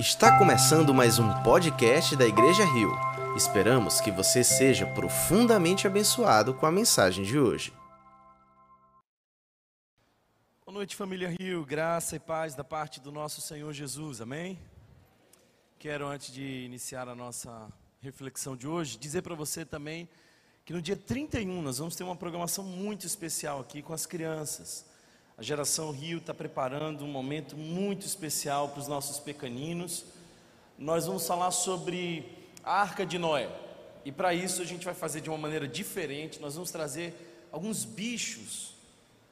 Está começando mais um podcast da Igreja Rio. Esperamos que você seja profundamente abençoado com a mensagem de hoje. Boa noite, família Rio. Graça e paz da parte do nosso Senhor Jesus. Amém? Quero, antes de iniciar a nossa reflexão de hoje, dizer para você também que no dia 31 nós vamos ter uma programação muito especial aqui com as crianças. A geração Rio está preparando um momento muito especial para os nossos pequeninos. Nós vamos falar sobre a Arca de Noé. E para isso a gente vai fazer de uma maneira diferente. Nós vamos trazer alguns bichos.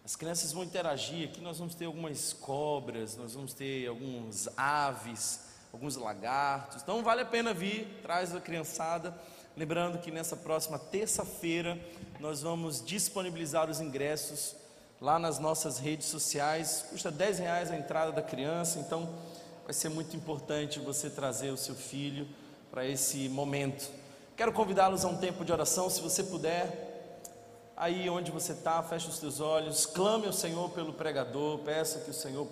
As crianças vão interagir. Aqui nós vamos ter algumas cobras, nós vamos ter alguns aves, alguns lagartos. Então vale a pena vir, traz a criançada. Lembrando que nessa próxima terça-feira nós vamos disponibilizar os ingressos lá nas nossas redes sociais. Custa 10 reais a entrada da criança, então vai ser muito importante você trazer o seu filho para esse momento. Quero convidá-los a um tempo de oração, se você puder. Aí onde você está, feche os teus olhos, clame ao Senhor pelo pregador, peça que o Senhor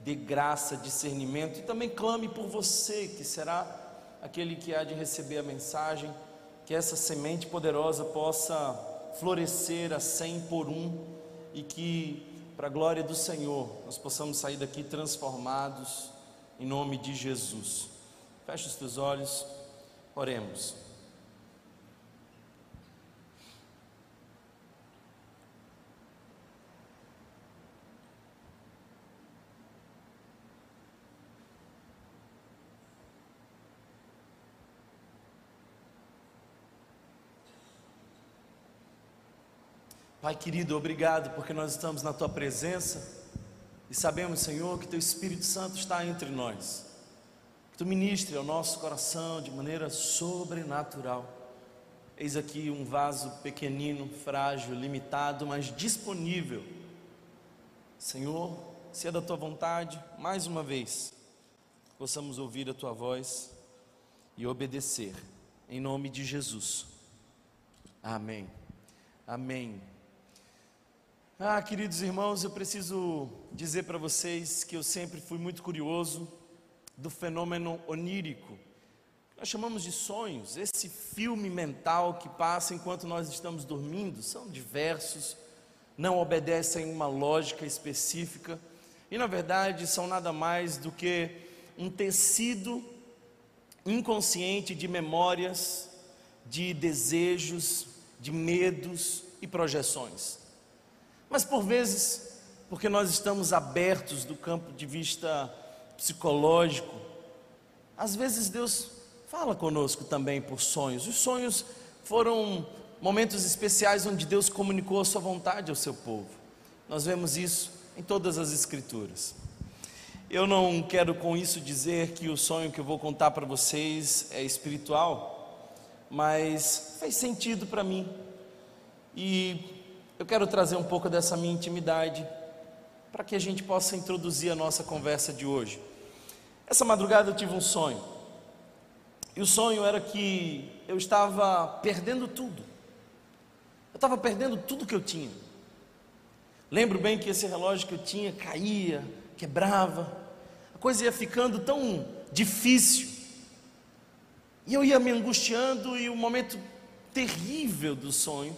dê graça, discernimento e também clame por você, que será aquele que há de receber a mensagem, que essa semente poderosa possa florescer a cem por um e que, para a glória do Senhor, nós possamos sair daqui transformados em nome de Jesus. Feche os teus olhos, oremos. Pai querido, obrigado porque nós estamos na tua presença e sabemos, Senhor, que teu Espírito Santo está entre nós. Que tu ministre ao nosso coração de maneira sobrenatural. Eis aqui um vaso pequenino, frágil, limitado, mas disponível. Senhor, se é da tua vontade, mais uma vez, possamos ouvir a tua voz e obedecer. Em nome de Jesus. Amém. Amém. Ah, queridos irmãos, eu preciso dizer para vocês que eu sempre fui muito curioso do fenômeno onírico. Nós chamamos de sonhos, esse filme mental que passa enquanto nós estamos dormindo, são diversos, não obedecem uma lógica específica e, na verdade, são nada mais do que um tecido inconsciente de memórias, de desejos, de medos e projeções. Mas por vezes, porque nós estamos abertos do campo de vista psicológico, às vezes Deus fala conosco também por sonhos. Os sonhos foram momentos especiais onde Deus comunicou a sua vontade ao seu povo. Nós vemos isso em todas as escrituras. Eu não quero com isso dizer que o sonho que eu vou contar para vocês é espiritual, mas fez sentido para mim. E eu quero trazer um pouco dessa minha intimidade para que a gente possa introduzir a nossa conversa de hoje. Essa madrugada eu tive um sonho. E o sonho era que eu estava perdendo tudo. Eu estava perdendo tudo que eu tinha. Lembro bem que esse relógio que eu tinha caía, quebrava. A coisa ia ficando tão difícil. E eu ia me angustiando e o momento terrível do sonho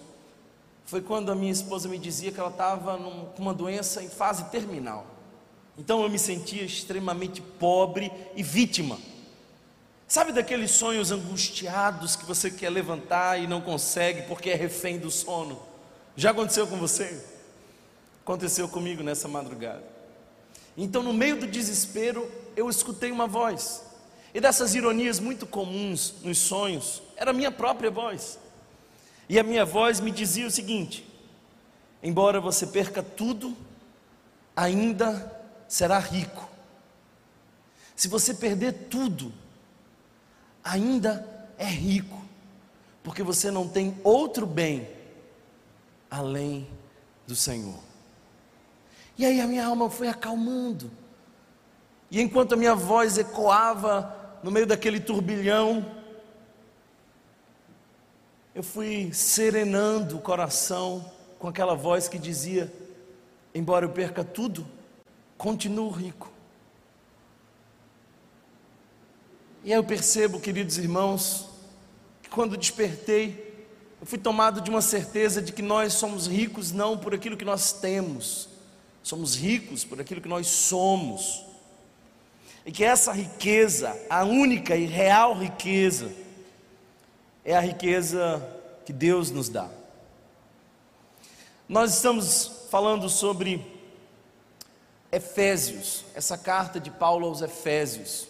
foi quando a minha esposa me dizia que ela estava com uma doença em fase terminal. Então eu me sentia extremamente pobre e vítima. Sabe daqueles sonhos angustiados que você quer levantar e não consegue porque é refém do sono? Já aconteceu com você? Aconteceu comigo nessa madrugada. Então, no meio do desespero, eu escutei uma voz. E dessas ironias muito comuns nos sonhos, era a minha própria voz. E a minha voz me dizia o seguinte: embora você perca tudo, ainda será rico. Se você perder tudo, ainda é rico, porque você não tem outro bem além do Senhor. E aí a minha alma foi acalmando. E enquanto a minha voz ecoava no meio daquele turbilhão, eu fui serenando o coração com aquela voz que dizia: embora eu perca tudo, continuo rico. E aí eu percebo, queridos irmãos, que quando despertei, eu fui tomado de uma certeza de que nós somos ricos não por aquilo que nós temos, somos ricos por aquilo que nós somos. E que essa riqueza, a única e real riqueza, é a riqueza que Deus nos dá. Nós estamos falando sobre Efésios, essa carta de Paulo aos Efésios.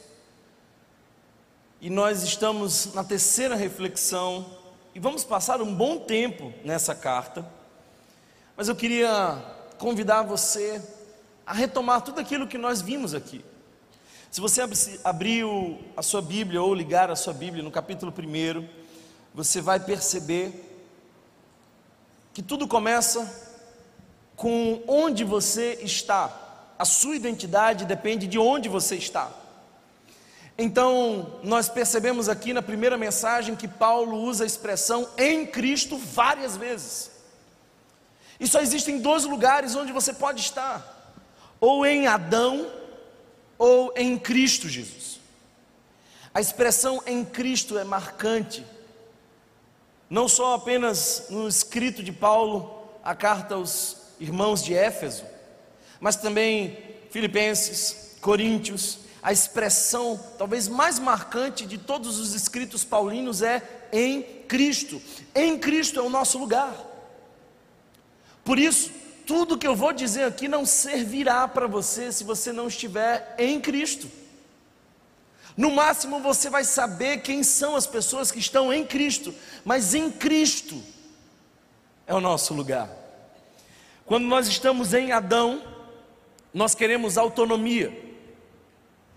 E nós estamos na terceira reflexão e vamos passar um bom tempo nessa carta. Mas eu queria convidar você a retomar tudo aquilo que nós vimos aqui. Se você abrir a sua Bíblia ou ligar a sua Bíblia no capítulo 1, você vai perceber que tudo começa com onde você está. A sua identidade depende de onde você está. Então, nós percebemos aqui na primeira mensagem que Paulo usa a expressão em Cristo várias vezes. E só existem dois lugares onde você pode estar: ou em Adão, ou em Cristo Jesus. A expressão em Cristo é marcante, não só apenas no escrito de Paulo, a carta aos irmãos de Éfeso, mas também Filipenses, Coríntios, a expressão talvez mais marcante de todos os escritos paulinos é em Cristo. Em Cristo é o nosso lugar. Por isso, tudo que eu vou dizer aqui não servirá para você se você não estiver em Cristo. No máximo você vai saber quem são as pessoas que estão em Cristo, mas em Cristo é o nosso lugar. Quando nós estamos em Adão, nós queremos autonomia.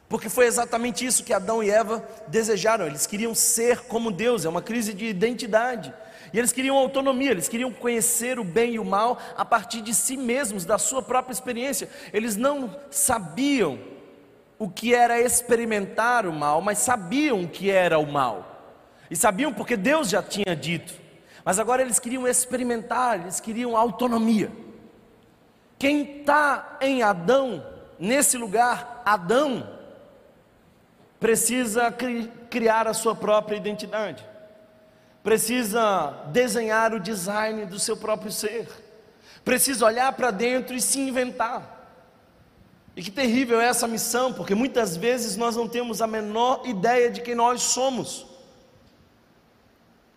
Porque foi exatamente isso que Adão e Eva desejaram. Eles queriam ser como Deus, é uma crise de identidade. E eles queriam autonomia, eles queriam conhecer o bem e o mal a partir de si mesmos, da sua própria experiência. Eles não sabiam o que era experimentar o mal, mas sabiam o que era o mal. E sabiam porque Deus já tinha dito. Mas agora eles queriam experimentar, eles queriam autonomia. Quem está em Adão, nesse lugar, Adão, precisa cri criar a sua própria identidade, precisa desenhar o design do seu próprio ser, precisa olhar para dentro e se inventar. E que terrível é essa missão, porque muitas vezes nós não temos a menor ideia de quem nós somos.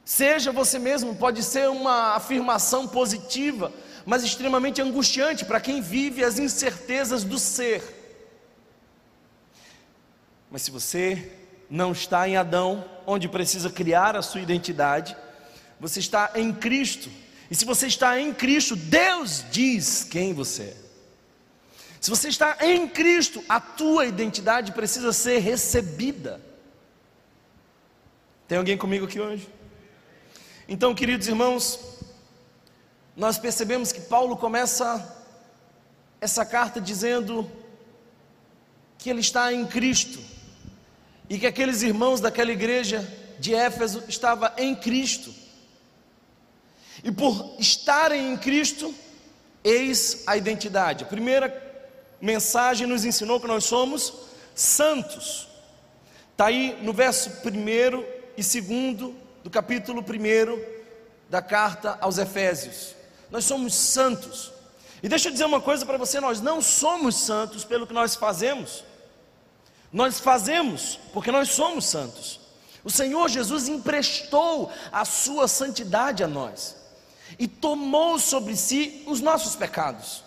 Seja você mesmo, pode ser uma afirmação positiva, mas extremamente angustiante para quem vive as incertezas do ser. Mas se você não está em Adão, onde precisa criar a sua identidade, você está em Cristo. E se você está em Cristo, Deus diz quem você é. Se você está em Cristo, a tua identidade precisa ser recebida. Tem alguém comigo aqui hoje? Então, queridos irmãos, nós percebemos que Paulo começa essa carta dizendo que ele está em Cristo e que aqueles irmãos daquela igreja de Éfeso estavam em Cristo. E por estarem em Cristo, eis a identidade. A primeira mensagem nos ensinou que nós somos santos. Está aí no verso 1 e 2 do capítulo 1 da carta aos Efésios. Nós somos santos. E deixa eu dizer uma coisa para você: nós não somos santos pelo que nós fazemos. Nós fazemos porque nós somos santos. O Senhor Jesus emprestou a sua santidade a nós e tomou sobre si os nossos pecados.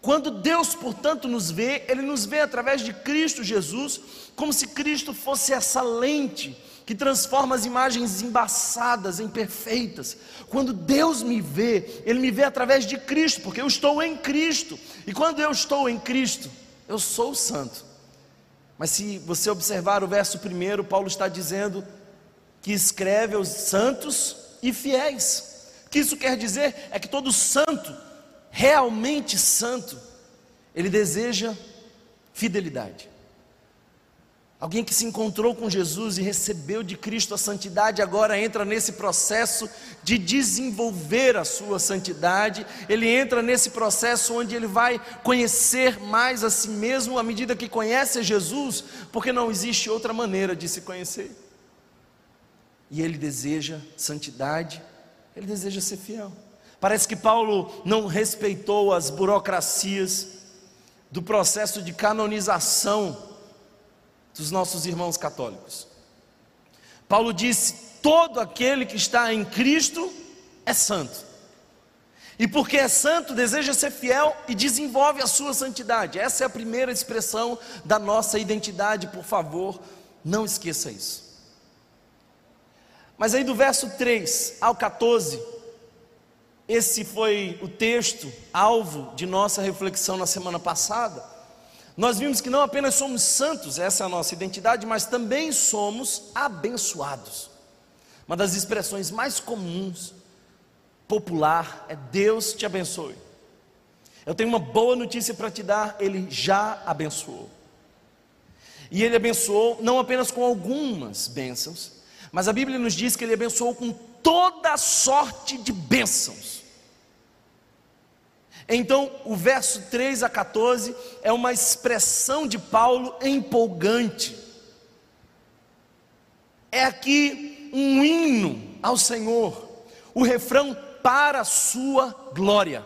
Quando Deus, portanto, nos vê, Ele nos vê através de Cristo Jesus, como se Cristo fosse essa lente que transforma as imagens embaçadas em perfeitas. Quando Deus me vê, Ele me vê através de Cristo, porque eu estou em Cristo, e quando eu estou em Cristo, eu sou santo. Mas se você observar o verso primeiro, Paulo está dizendo que escreve aos santos e fiéis. O que isso quer dizer é que todo santo, realmente santo, ele deseja fidelidade. Alguém que se encontrou com Jesus e recebeu de Cristo a santidade, agora entra nesse processo de desenvolver a sua santidade, ele entra nesse processo onde ele vai conhecer mais a si mesmo à medida que conhece Jesus, porque não existe outra maneira de se conhecer. E ele deseja santidade, ele deseja ser fiel. Parece que Paulo não respeitou as burocracias do processo de canonização dos nossos irmãos católicos. Paulo disse: todo aquele que está em Cristo é santo. E porque é santo, deseja ser fiel e desenvolve a sua santidade. Essa é a primeira expressão da nossa identidade, por favor, não esqueça isso. Mas aí do verso 3 ao 14, esse foi o texto alvo de nossa reflexão na semana passada nós vimos que não apenas somos santos, essa é a nossa identidade, mas também somos abençoados. Uma das expressões mais comuns, popular, é Deus te abençoe. Eu tenho uma boa notícia para te dar, Ele já abençoou. E Ele abençoou não apenas com algumas bênçãos, mas a Bíblia nos diz que Ele abençoou com toda sorte de bênçãos. Então, o verso 3 a 14 é uma expressão de Paulo empolgante. É aqui um hino ao Senhor, o refrão para a sua glória.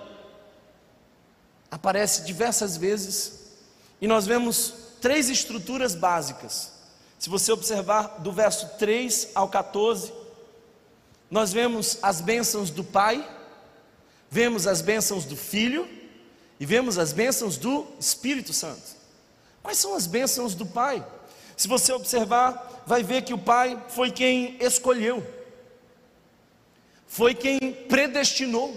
Aparece diversas vezes e nós vemos três estruturas básicas. Se você observar do verso 3 ao 14, nós vemos as bênçãos do Pai, vemos as bênçãos do Filho e vemos as bênçãos do Espírito Santo. Quais são as bênçãos do Pai? Se você observar, vai ver que o Pai foi quem escolheu, foi quem predestinou,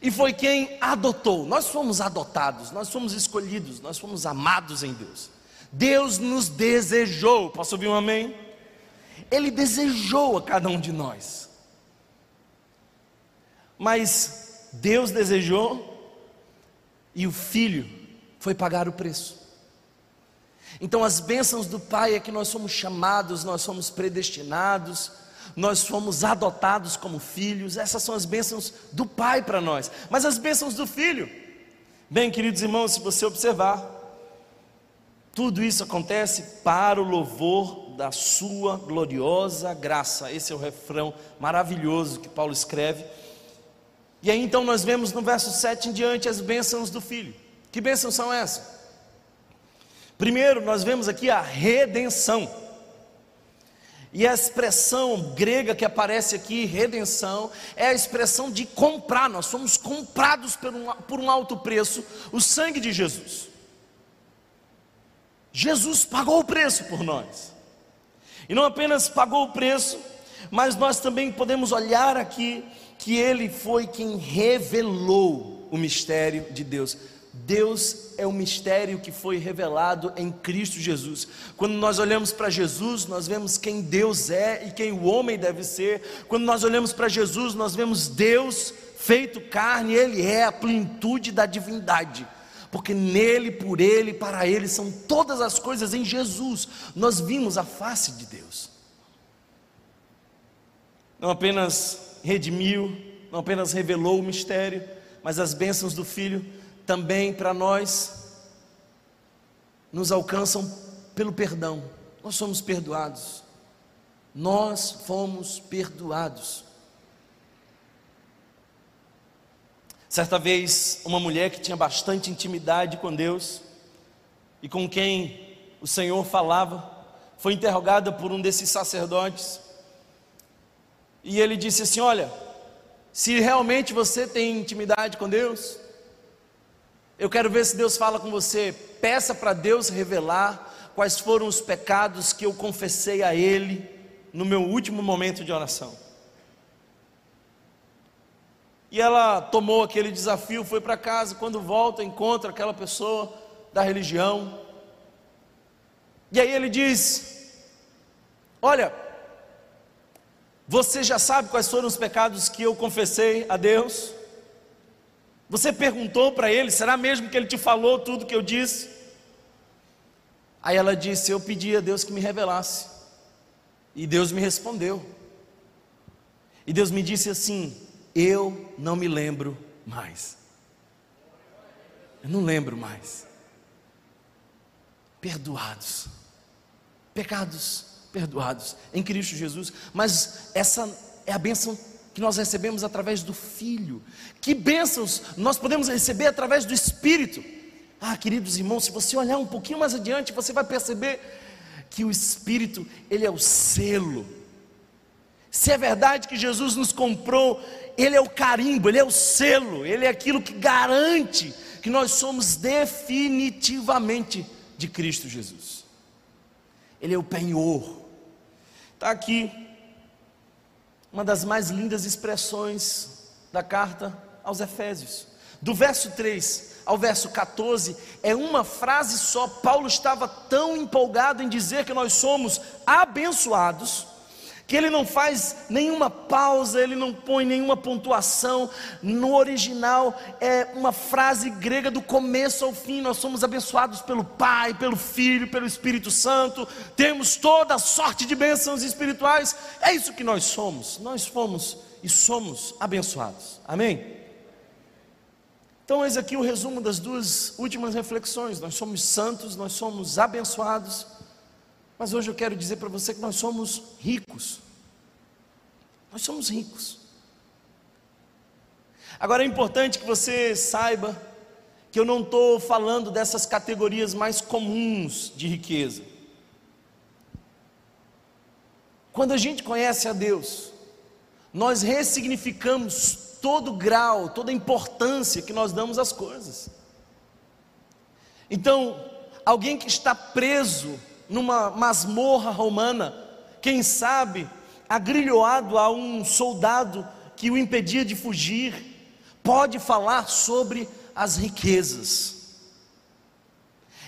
e foi quem adotou. Nós fomos adotados, nós fomos escolhidos, nós fomos amados em Deus. Deus nos desejou, posso ouvir um amém? Ele desejou a cada um de nós mas Deus desejou e o filho foi pagar o preço. Então, as bênçãos do Pai é que nós somos chamados, nós somos predestinados, nós fomos adotados como filhos, essas são as bênçãos do Pai para nós, mas as bênçãos do Filho, bem, queridos irmãos, se você observar, tudo isso acontece para o louvor da Sua gloriosa graça, esse é o refrão maravilhoso que Paulo escreve e aí então nós vemos no verso 7 em diante as bênçãos do filho. Que bênçãos são essas? Primeiro, nós vemos aqui a redenção. E a expressão grega que aparece aqui, redenção, é a expressão de comprar. Nós somos comprados por um, por um alto preço, o sangue de Jesus. Jesus pagou o preço por nós. E não apenas pagou o preço, mas nós também podemos olhar aqui que ele foi quem revelou o mistério de Deus. Deus é o mistério que foi revelado em Cristo Jesus. Quando nós olhamos para Jesus, nós vemos quem Deus é e quem o homem deve ser. Quando nós olhamos para Jesus, nós vemos Deus feito carne, ele é a plenitude da divindade. Porque nele, por ele, para ele são todas as coisas em Jesus. Nós vimos a face de Deus. Não apenas redimiu, não apenas revelou o mistério, mas as bênçãos do Filho também para nós nos alcançam pelo perdão. Nós somos perdoados. Nós fomos perdoados. Certa vez, uma mulher que tinha bastante intimidade com Deus e com quem o Senhor falava, foi interrogada por um desses sacerdotes e ele disse assim: Olha, se realmente você tem intimidade com Deus, eu quero ver se Deus fala com você. Peça para Deus revelar quais foram os pecados que eu confessei a Ele no meu último momento de oração. E ela tomou aquele desafio, foi para casa. Quando volta, encontra aquela pessoa da religião. E aí ele diz: Olha, você já sabe quais foram os pecados que eu confessei a Deus? Você perguntou para ele, será mesmo que ele te falou tudo que eu disse? Aí ela disse: Eu pedi a Deus que me revelasse. E Deus me respondeu. E Deus me disse assim: Eu não me lembro mais. Eu não lembro mais. Perdoados. Pecados perdoados em Cristo Jesus. Mas essa é a bênção que nós recebemos através do Filho. Que bênçãos nós podemos receber através do Espírito. Ah, queridos irmãos, se você olhar um pouquinho mais adiante, você vai perceber que o Espírito, ele é o selo. Se é verdade que Jesus nos comprou, ele é o carimbo, ele é o selo, ele é aquilo que garante que nós somos definitivamente de Cristo Jesus. Ele é o penhor. Está aqui uma das mais lindas expressões da carta aos Efésios. Do verso 3 ao verso 14, é uma frase só. Paulo estava tão empolgado em dizer que nós somos abençoados, que ele não faz nenhuma pausa, ele não põe nenhuma pontuação. No original é uma frase grega do começo ao fim. Nós somos abençoados pelo Pai, pelo Filho, pelo Espírito Santo. Temos toda sorte de bênçãos espirituais. É isso que nós somos. Nós fomos e somos abençoados. Amém? Então, eis aqui o resumo das duas últimas reflexões. Nós somos santos, nós somos abençoados, mas hoje eu quero dizer para você que nós somos ricos. Nós somos ricos. Agora é importante que você saiba que eu não estou falando dessas categorias mais comuns de riqueza. Quando a gente conhece a Deus, nós ressignificamos todo grau, toda a importância que nós damos às coisas. Então, alguém que está preso numa masmorra romana, quem sabe agrilhoado a um soldado que o impedia de fugir, pode falar sobre as riquezas.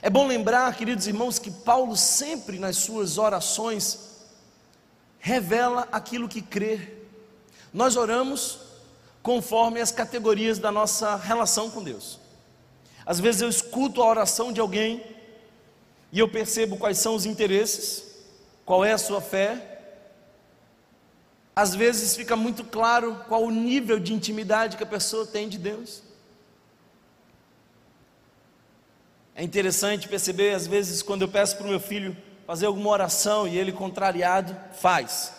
É bom lembrar, queridos irmãos, que Paulo sempre nas suas orações revela aquilo que crê. Nós oramos conforme as categorias da nossa relação com Deus. Às vezes eu escuto a oração de alguém e eu percebo quais são os interesses, qual é a sua fé. Às vezes fica muito claro qual o nível de intimidade que a pessoa tem de Deus. É interessante perceber, às vezes, quando eu peço para o meu filho fazer alguma oração e ele, contrariado, faz.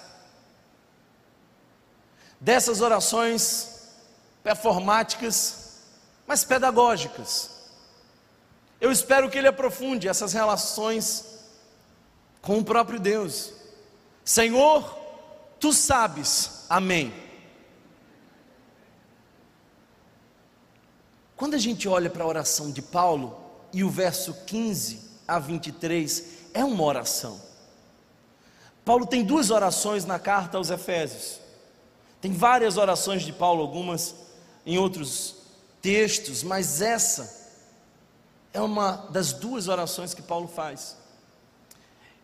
Dessas orações, performáticas, mas pedagógicas. Eu espero que ele aprofunde essas relações com o próprio Deus. Senhor, tu sabes, amém. Quando a gente olha para a oração de Paulo, e o verso 15 a 23 é uma oração. Paulo tem duas orações na carta aos Efésios. Tem várias orações de Paulo, algumas em outros textos, mas essa é uma das duas orações que Paulo faz.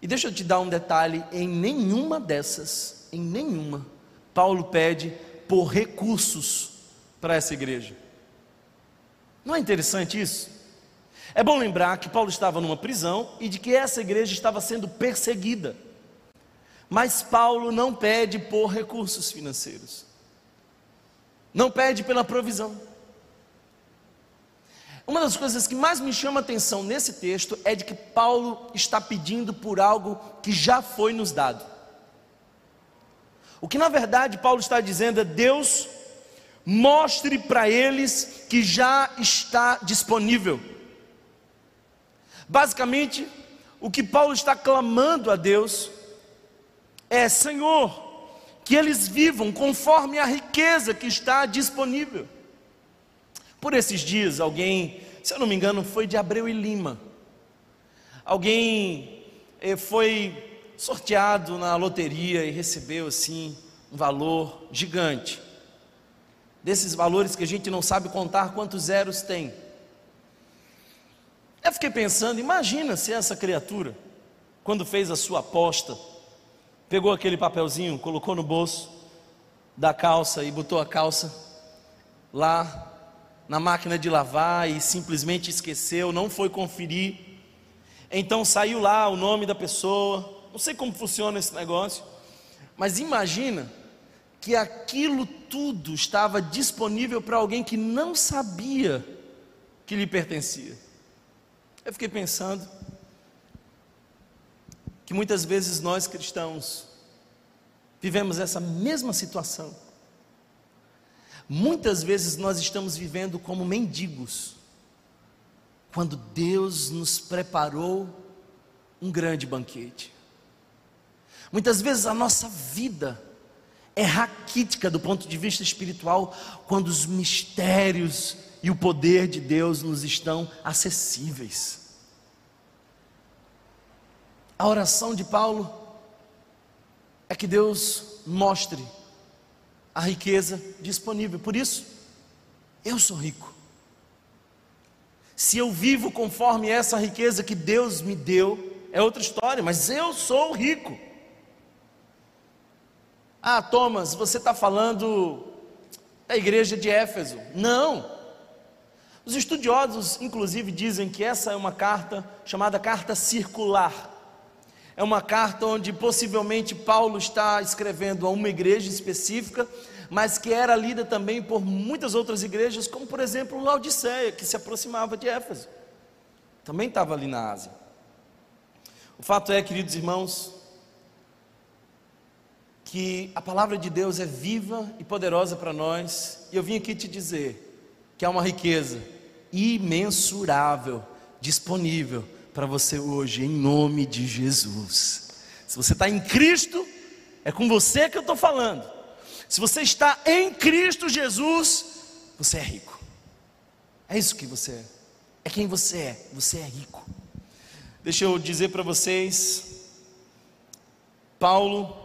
E deixa eu te dar um detalhe: em nenhuma dessas, em nenhuma, Paulo pede por recursos para essa igreja. Não é interessante isso? É bom lembrar que Paulo estava numa prisão e de que essa igreja estava sendo perseguida. Mas Paulo não pede por recursos financeiros não pede pela provisão. Uma das coisas que mais me chama atenção nesse texto é de que Paulo está pedindo por algo que já foi nos dado. O que na verdade Paulo está dizendo é: Deus, mostre para eles que já está disponível. Basicamente, o que Paulo está clamando a Deus é: Senhor, que eles vivam conforme a riqueza que está disponível. Por esses dias, alguém, se eu não me engano, foi de Abreu e Lima. Alguém eh, foi sorteado na loteria e recebeu assim um valor gigante. Desses valores que a gente não sabe contar quantos zeros tem. Eu fiquei pensando, imagina se essa criatura, quando fez a sua aposta, pegou aquele papelzinho, colocou no bolso da calça e botou a calça lá na máquina de lavar e simplesmente esqueceu, não foi conferir. Então saiu lá o nome da pessoa, não sei como funciona esse negócio, mas imagina que aquilo tudo estava disponível para alguém que não sabia que lhe pertencia. Eu fiquei pensando que muitas vezes nós cristãos vivemos essa mesma situação. Muitas vezes nós estamos vivendo como mendigos, quando Deus nos preparou um grande banquete. Muitas vezes a nossa vida é raquítica do ponto de vista espiritual, quando os mistérios e o poder de Deus nos estão acessíveis. A oração de Paulo é que Deus mostre a riqueza disponível. Por isso, eu sou rico. Se eu vivo conforme essa riqueza que Deus me deu, é outra história, mas eu sou rico. Ah, Thomas, você está falando da igreja de Éfeso. Não. Os estudiosos, inclusive, dizem que essa é uma carta chamada carta circular. É uma carta onde possivelmente Paulo está escrevendo a uma igreja específica, mas que era lida também por muitas outras igrejas, como por exemplo Laodiceia, que se aproximava de Éfeso. Também estava ali na Ásia. O fato é, queridos irmãos, que a palavra de Deus é viva e poderosa para nós, e eu vim aqui te dizer que há uma riqueza imensurável disponível para você hoje, em nome de Jesus. Se você está em Cristo, é com você que eu estou falando. Se você está em Cristo Jesus, você é rico. É isso que você é. É quem você é. Você é rico. Deixa eu dizer para vocês, Paulo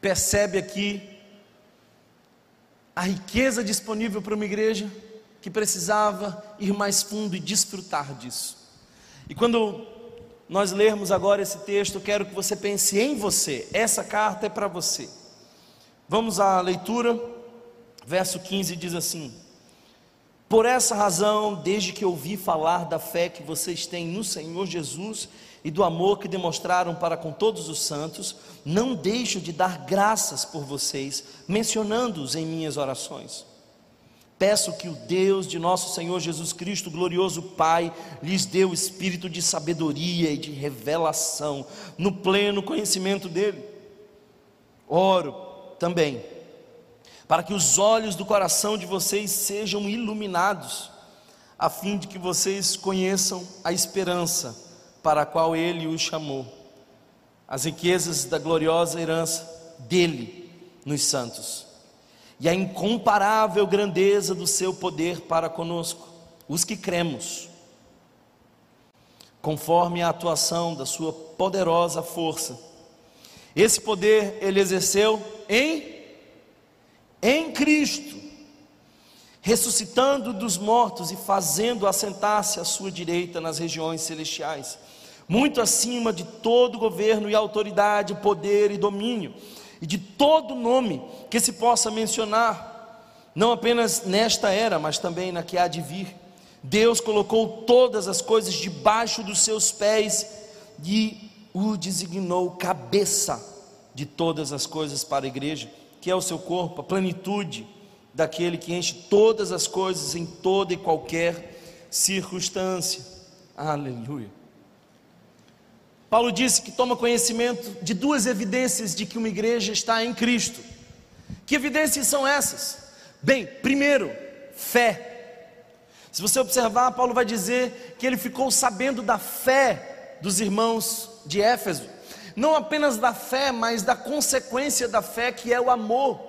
percebe aqui a riqueza disponível para uma igreja que precisava ir mais fundo e desfrutar disso. E quando nós lermos agora esse texto, quero que você pense em você. Essa carta é para você. Vamos à leitura. Verso 15 diz assim: Por essa razão, desde que ouvi falar da fé que vocês têm no Senhor Jesus e do amor que demonstraram para com todos os santos, não deixo de dar graças por vocês, mencionando-os em minhas orações Peço que o Deus de nosso Senhor Jesus Cristo, glorioso Pai, lhes dê o espírito de sabedoria e de revelação, no pleno conhecimento dEle. Oro também, para que os olhos do coração de vocês sejam iluminados, a fim de que vocês conheçam a esperança para a qual Ele os chamou, as riquezas da gloriosa herança dele nos santos e a incomparável grandeza do seu poder para conosco, os que cremos, conforme a atuação da sua poderosa força. Esse poder ele exerceu em em Cristo, ressuscitando dos mortos e fazendo assentar-se à sua direita nas regiões celestiais, muito acima de todo governo e autoridade, poder e domínio e de todo nome que se possa mencionar, não apenas nesta era, mas também na que há de vir. Deus colocou todas as coisas debaixo dos seus pés e o designou cabeça de todas as coisas para a igreja, que é o seu corpo, a plenitude daquele que enche todas as coisas em toda e qualquer circunstância. Aleluia. Paulo disse que toma conhecimento de duas evidências de que uma igreja está em Cristo. Que evidências são essas? Bem, primeiro, fé. Se você observar, Paulo vai dizer que ele ficou sabendo da fé dos irmãos de Éfeso, não apenas da fé, mas da consequência da fé, que é o amor.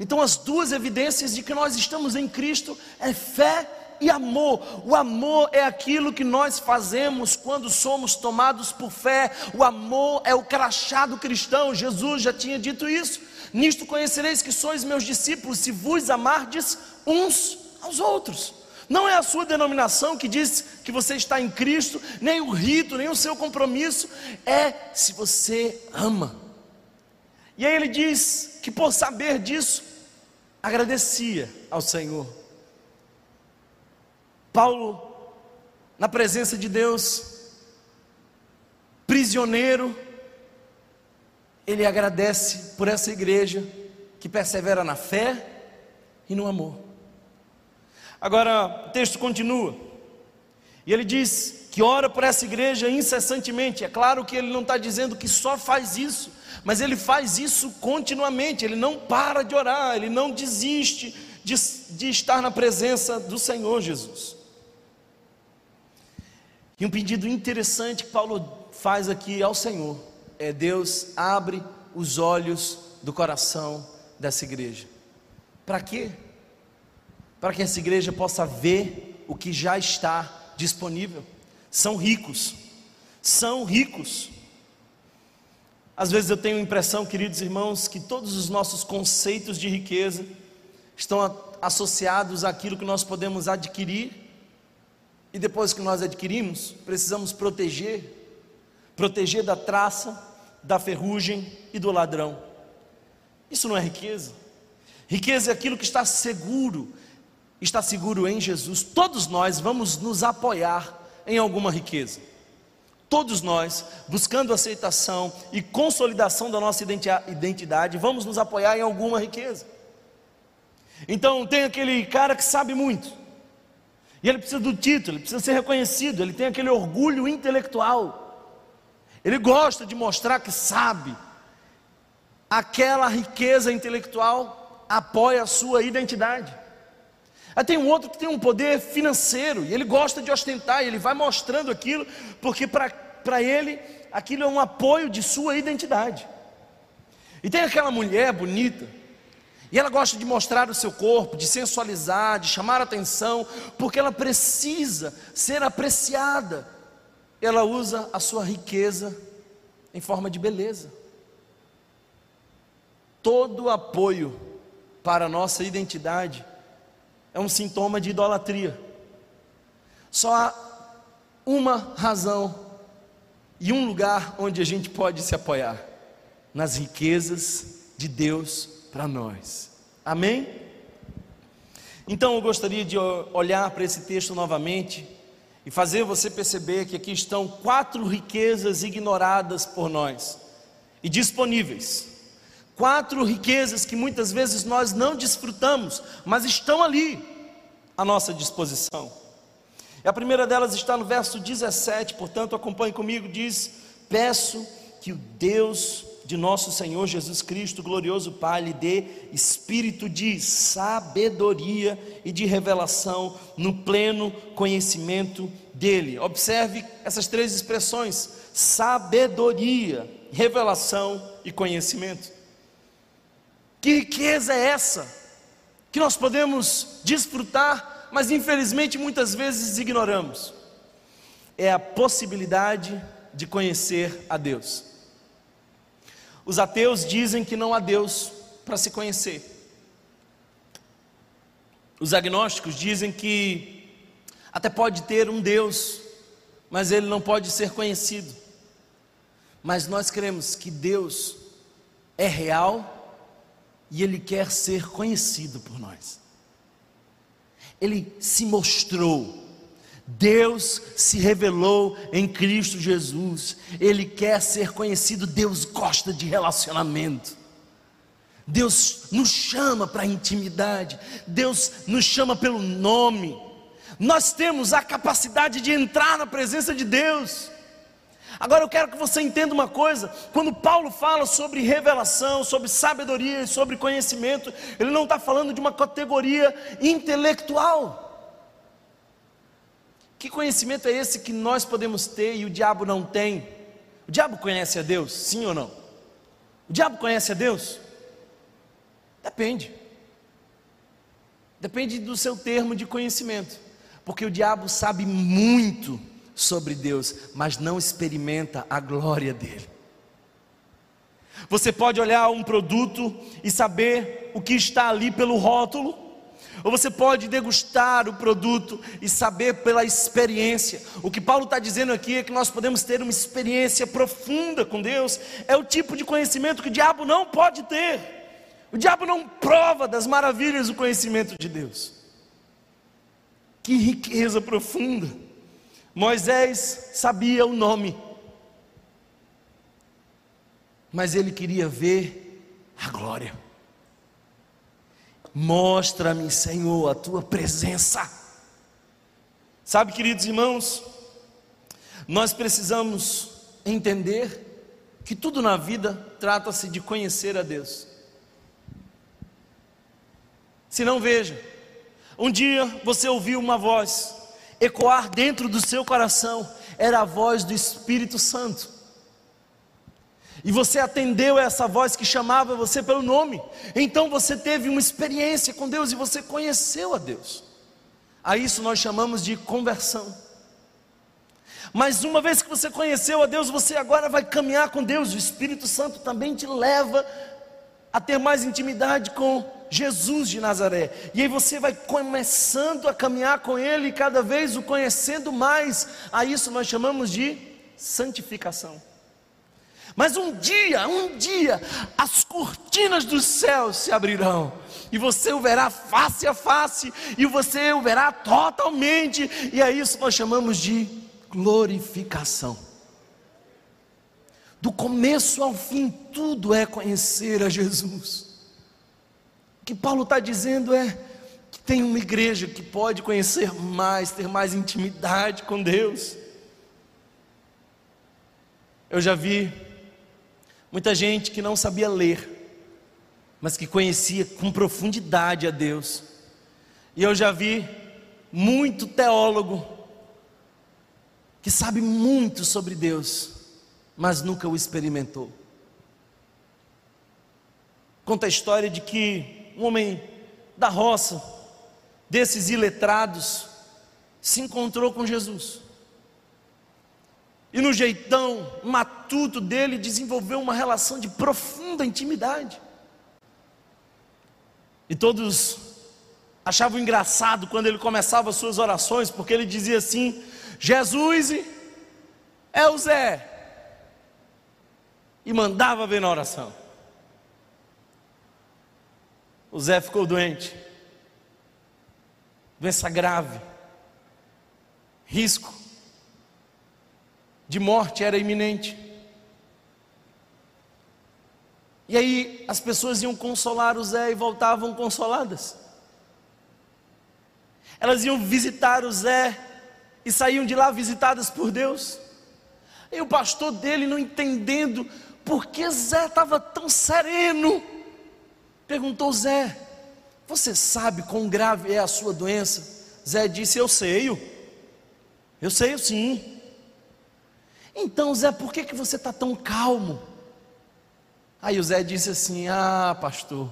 Então, as duas evidências de que nós estamos em Cristo é fé e amor. O amor é aquilo que nós fazemos quando somos tomados por fé. O amor é o crachado cristão. Jesus já tinha dito isso. Nisto conhecereis que sois meus discípulos, se vos amardes uns aos outros. Não é a sua denominação que diz que você está em Cristo, nem o rito, nem o seu compromisso, é se você ama. E aí ele diz que por saber disso, agradecia ao Senhor. Paulo, na presença de Deus, prisioneiro, ele agradece por essa igreja que persevera na fé e no amor. Agora, o texto continua, e ele diz que ora por essa igreja incessantemente. É claro que ele não está dizendo que só faz isso, mas ele faz isso continuamente, ele não para de orar, ele não desiste de, de estar na presença do Senhor Jesus. E um pedido interessante que Paulo faz aqui ao Senhor é: Deus abre os olhos do coração dessa igreja. Para quê? Para que essa igreja possa ver o que já está disponível. São ricos, são ricos. Às vezes eu tenho a impressão, queridos irmãos, que todos os nossos conceitos de riqueza estão associados àquilo que nós podemos adquirir e depois que nós adquirimos, precisamos proteger proteger da traça, da ferrugem e do ladrão. Isso não é riqueza. Riqueza é aquilo que está seguro, está seguro em Jesus. Todos nós vamos nos apoiar em alguma riqueza. Todos nós, buscando aceitação e consolidação da nossa identidade, vamos nos apoiar em alguma riqueza. Então, tem aquele cara que sabe muito, e ele precisa do título, ele precisa ser reconhecido, ele tem aquele orgulho intelectual, ele gosta de mostrar que sabe, aquela riqueza intelectual apoia a sua identidade. Aí tem um outro que tem um poder financeiro, e ele gosta de ostentar, e ele vai mostrando aquilo, porque para ele aquilo é um apoio de sua identidade. E tem aquela mulher bonita, e ela gosta de mostrar o seu corpo, de sensualizar, de chamar atenção, porque ela precisa ser apreciada. Ela usa a sua riqueza em forma de beleza. Todo apoio para a nossa identidade é um sintoma de idolatria. Só há uma razão e um lugar onde a gente pode se apoiar: nas riquezas de Deus para nós. Amém? Então eu gostaria de olhar para esse texto novamente e fazer você perceber que aqui estão quatro riquezas ignoradas por nós e disponíveis. Quatro riquezas que muitas vezes nós não desfrutamos, mas estão ali à nossa disposição. A primeira delas está no verso 17, portanto, acompanhe comigo: diz: Peço que o Deus de nosso Senhor Jesus Cristo, glorioso Pai, lhe dê espírito de sabedoria e de revelação no pleno conhecimento dele. Observe essas três expressões: sabedoria, revelação e conhecimento. Que riqueza é essa que nós podemos desfrutar, mas infelizmente muitas vezes ignoramos? É a possibilidade de conhecer a Deus. Os ateus dizem que não há Deus para se conhecer. Os agnósticos dizem que até pode ter um Deus, mas ele não pode ser conhecido. Mas nós cremos que Deus é real e Ele quer ser conhecido por nós. Ele se mostrou, Deus se revelou em Cristo Jesus, Ele quer ser conhecido, Deus gosta de relacionamento. Deus nos chama para a intimidade, Deus nos chama pelo nome. Nós temos a capacidade de entrar na presença de Deus. Agora eu quero que você entenda uma coisa: quando Paulo fala sobre revelação, sobre sabedoria sobre conhecimento, ele não está falando de uma categoria intelectual. Que conhecimento é esse que nós podemos ter e o diabo não tem? O diabo conhece a Deus, sim ou não? O diabo conhece a Deus? Depende. Depende do seu termo de conhecimento, porque o diabo sabe muito sobre Deus, mas não experimenta a glória dele. Você pode olhar um produto e saber o que está ali pelo rótulo, ou você pode degustar o produto e saber pela experiência. O que Paulo está dizendo aqui é que nós podemos ter uma experiência profunda com Deus, é o tipo de conhecimento que o diabo não pode ter. O diabo não prova das maravilhas do conhecimento de Deus. Que riqueza profunda! Moisés sabia o nome, mas ele queria ver a glória. Mostra-me, Senhor, a tua presença. Sabe, queridos irmãos, nós precisamos entender que tudo na vida trata-se de conhecer a Deus. Se não, veja, um dia você ouviu uma voz ecoar dentro do seu coração, era a voz do Espírito Santo. E você atendeu essa voz que chamava você pelo nome. Então você teve uma experiência com Deus e você conheceu a Deus. A isso nós chamamos de conversão. Mas uma vez que você conheceu a Deus, você agora vai caminhar com Deus. O Espírito Santo também te leva a ter mais intimidade com Jesus de Nazaré. E aí você vai começando a caminhar com Ele, e cada vez o conhecendo mais. A isso nós chamamos de santificação. Mas um dia, um dia, as cortinas dos céus se abrirão, e você o verá face a face, e você o verá totalmente, e é isso que nós chamamos de glorificação. Do começo ao fim, tudo é conhecer a Jesus. O que Paulo está dizendo é que tem uma igreja que pode conhecer mais, ter mais intimidade com Deus. Eu já vi Muita gente que não sabia ler, mas que conhecia com profundidade a Deus. E eu já vi muito teólogo que sabe muito sobre Deus, mas nunca o experimentou. Conta a história de que um homem da roça, desses iletrados, se encontrou com Jesus. E no jeitão matuto dele desenvolveu uma relação de profunda intimidade. E todos achavam engraçado quando ele começava as suas orações, porque ele dizia assim: Jesus é o Zé. E mandava ver na oração. O Zé ficou doente, doença grave, risco de morte era iminente. E aí as pessoas iam consolar o Zé e voltavam consoladas. Elas iam visitar o Zé e saíam de lá visitadas por Deus. E o pastor dele, não entendendo por que Zé estava tão sereno, perguntou: Zé, você sabe quão grave é a sua doença? Zé disse: Eu sei, eu sei sim. Então, Zé, por que, que você está tão calmo? Aí o Zé disse assim: Ah, pastor,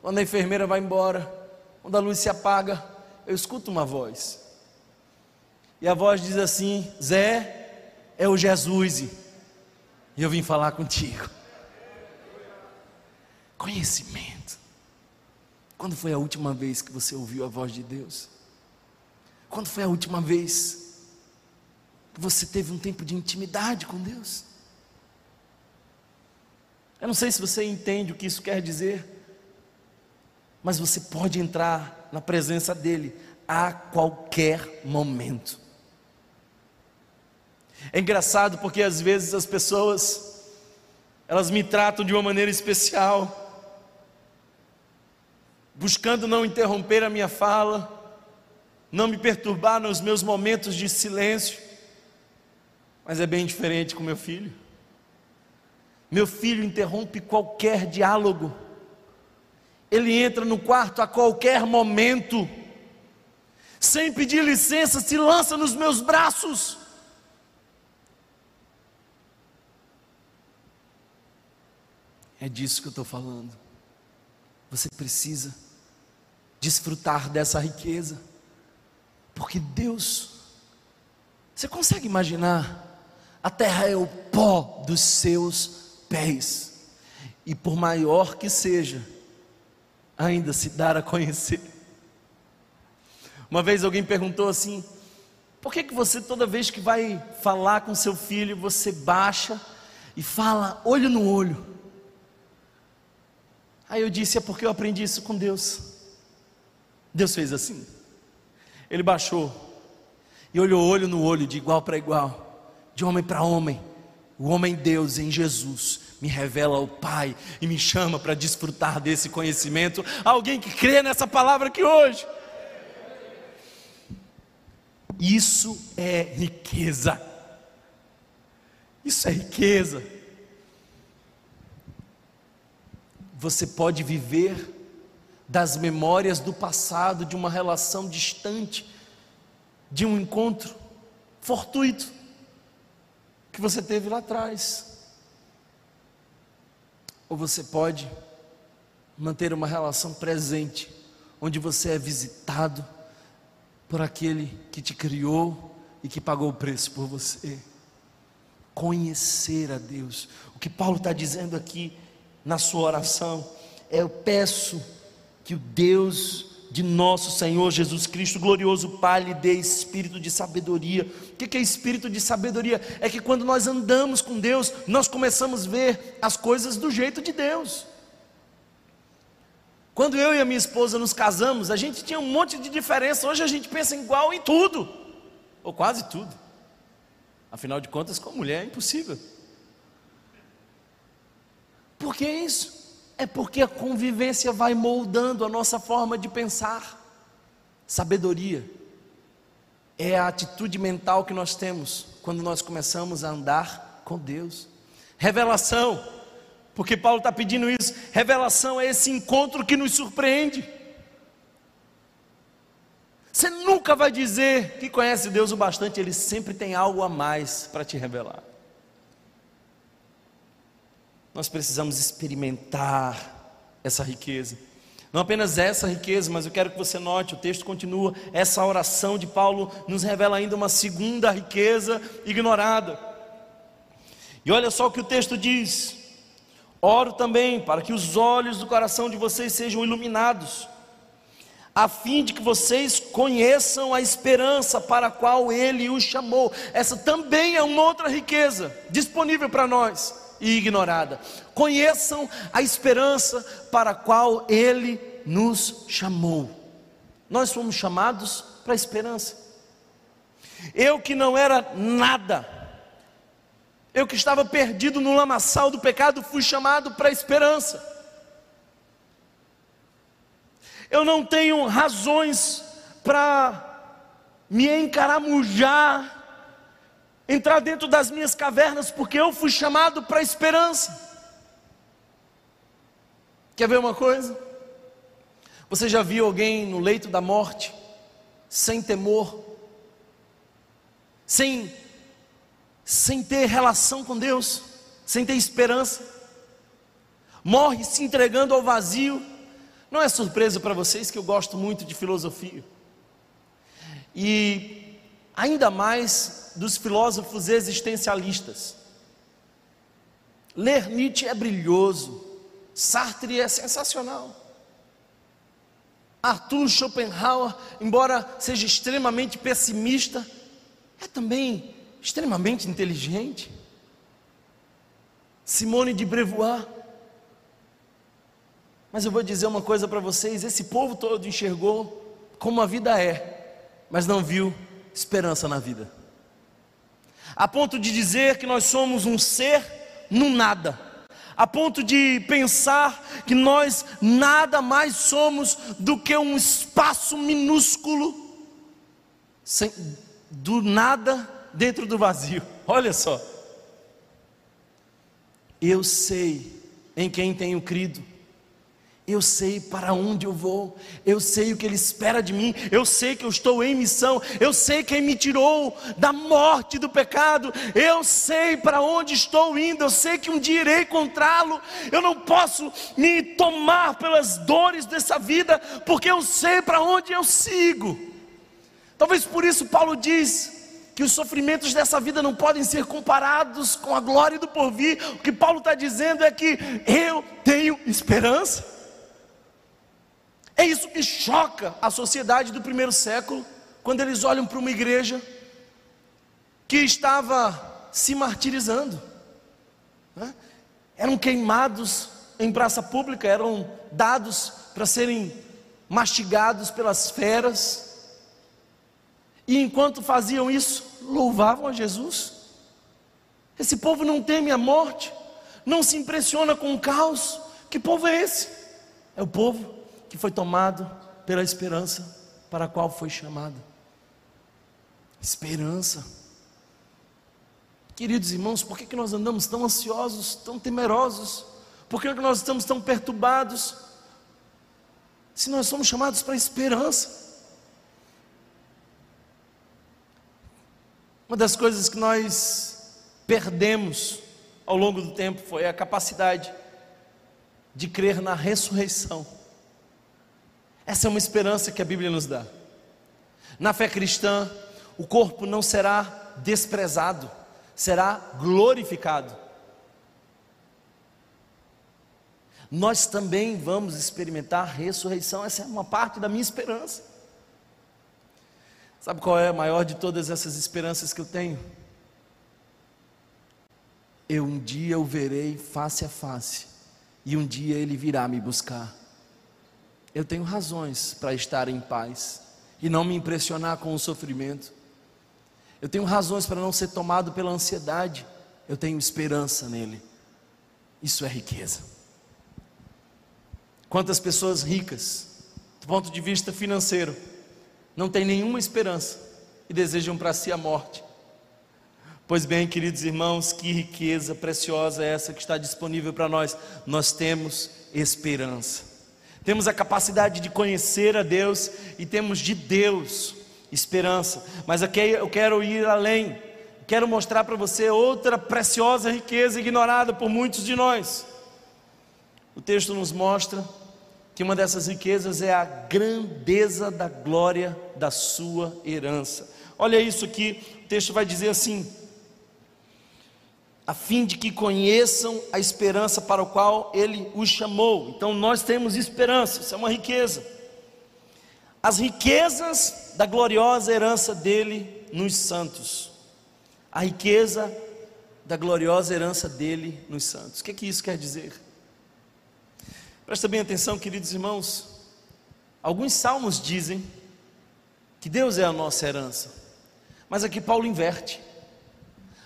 quando a enfermeira vai embora, quando a luz se apaga, eu escuto uma voz. E a voz diz assim: Zé, é o Jesus, e eu vim falar contigo. Conhecimento. Quando foi a última vez que você ouviu a voz de Deus? Quando foi a última vez você teve um tempo de intimidade com Deus. Eu não sei se você entende o que isso quer dizer, mas você pode entrar na presença dEle a qualquer momento. É engraçado porque às vezes as pessoas, elas me tratam de uma maneira especial, buscando não interromper a minha fala, não me perturbar nos meus momentos de silêncio. Mas é bem diferente com meu filho. Meu filho interrompe qualquer diálogo. Ele entra no quarto a qualquer momento. Sem pedir licença, se lança nos meus braços. É disso que eu estou falando. Você precisa desfrutar dessa riqueza, porque Deus, você consegue imaginar a terra é o pó dos seus pés, e por maior que seja, ainda se dar a conhecer. Uma vez alguém perguntou assim: por que, que você, toda vez que vai falar com seu filho, você baixa e fala olho no olho? Aí eu disse: é porque eu aprendi isso com Deus. Deus fez assim. Ele baixou e olhou olho no olho, de igual para igual de homem para homem, o homem Deus em Jesus me revela o Pai e me chama para desfrutar desse conhecimento. Alguém que crê nessa palavra aqui hoje. Isso é riqueza. Isso é riqueza. Você pode viver das memórias do passado, de uma relação distante, de um encontro fortuito que você teve lá atrás. Ou você pode manter uma relação presente, onde você é visitado por aquele que te criou e que pagou o preço por você. Conhecer a Deus. O que Paulo está dizendo aqui na sua oração é: Eu peço que o Deus de nosso Senhor Jesus Cristo, glorioso Pai, lhe dê espírito de sabedoria. O que é espírito de sabedoria? É que quando nós andamos com Deus, nós começamos a ver as coisas do jeito de Deus. Quando eu e a minha esposa nos casamos, a gente tinha um monte de diferença. Hoje a gente pensa igual em tudo, ou quase tudo. Afinal de contas, com mulher é impossível. Por que isso? É porque a convivência vai moldando a nossa forma de pensar. Sabedoria é a atitude mental que nós temos quando nós começamos a andar com Deus. Revelação, porque Paulo está pedindo isso. Revelação é esse encontro que nos surpreende. Você nunca vai dizer que conhece Deus o bastante, Ele sempre tem algo a mais para te revelar. Nós precisamos experimentar essa riqueza. Não apenas essa riqueza, mas eu quero que você note, o texto continua, essa oração de Paulo nos revela ainda uma segunda riqueza ignorada. E olha só o que o texto diz: Oro também para que os olhos do coração de vocês sejam iluminados, a fim de que vocês conheçam a esperança para a qual ele os chamou. Essa também é uma outra riqueza disponível para nós e ignorada. Conheçam a esperança para a qual Ele nos chamou. Nós fomos chamados para a esperança. Eu que não era nada, eu que estava perdido no lamaçal do pecado, fui chamado para a esperança. Eu não tenho razões para me encaramujar entrar dentro das minhas cavernas, porque eu fui chamado para a esperança. Quer ver uma coisa? Você já viu alguém no leito da morte, sem temor, sem, sem ter relação com Deus, sem ter esperança, morre se entregando ao vazio. Não é surpresa para vocês que eu gosto muito de filosofia. E ainda mais dos filósofos existencialistas. Ler Nietzsche é brilhoso, Sartre é sensacional. Arthur Schopenhauer, embora seja extremamente pessimista, é também extremamente inteligente. Simone de Beauvoir. Mas eu vou dizer uma coisa para vocês: esse povo todo enxergou como a vida é, mas não viu esperança na vida. A ponto de dizer que nós somos um ser no nada, a ponto de pensar que nós nada mais somos do que um espaço minúsculo, sem, do nada dentro do vazio. Olha só, eu sei em quem tenho crido eu sei para onde eu vou, eu sei o que Ele espera de mim, eu sei que eu estou em missão, eu sei quem me tirou da morte do pecado, eu sei para onde estou indo, eu sei que um dia irei encontrá-lo, eu não posso me tomar pelas dores dessa vida, porque eu sei para onde eu sigo. Talvez por isso Paulo diz que os sofrimentos dessa vida não podem ser comparados com a glória do porvir, o que Paulo está dizendo é que eu tenho esperança. É isso que choca a sociedade do primeiro século, quando eles olham para uma igreja que estava se martirizando. Né? Eram queimados em praça pública, eram dados para serem mastigados pelas feras. E enquanto faziam isso, louvavam a Jesus. Esse povo não teme a morte, não se impressiona com o caos. Que povo é esse? É o povo que foi tomado pela esperança para a qual foi chamado. Esperança. Queridos irmãos, por que, que nós andamos tão ansiosos, tão temerosos? Por que, que nós estamos tão perturbados? Se nós somos chamados para esperança. Uma das coisas que nós perdemos ao longo do tempo foi a capacidade de crer na ressurreição. Essa é uma esperança que a Bíblia nos dá. Na fé cristã, o corpo não será desprezado, será glorificado. Nós também vamos experimentar a ressurreição, essa é uma parte da minha esperança. Sabe qual é a maior de todas essas esperanças que eu tenho? Eu um dia o verei face a face, e um dia ele virá me buscar. Eu tenho razões para estar em paz e não me impressionar com o sofrimento. Eu tenho razões para não ser tomado pela ansiedade. Eu tenho esperança nele. Isso é riqueza. Quantas pessoas ricas, do ponto de vista financeiro, não têm nenhuma esperança e desejam para si a morte? Pois bem, queridos irmãos, que riqueza preciosa é essa que está disponível para nós. Nós temos esperança temos a capacidade de conhecer a Deus e temos de Deus esperança. Mas aqui eu quero ir além, quero mostrar para você outra preciosa riqueza ignorada por muitos de nós. O texto nos mostra que uma dessas riquezas é a grandeza da glória da sua herança. Olha isso aqui, o texto vai dizer assim: a fim de que conheçam a esperança para o qual ele os chamou. Então nós temos esperança, isso é uma riqueza. As riquezas da gloriosa herança dele nos santos. A riqueza da gloriosa herança dele nos santos. O que, é que isso quer dizer? Presta bem atenção, queridos irmãos. Alguns salmos dizem que Deus é a nossa herança, mas aqui Paulo inverte.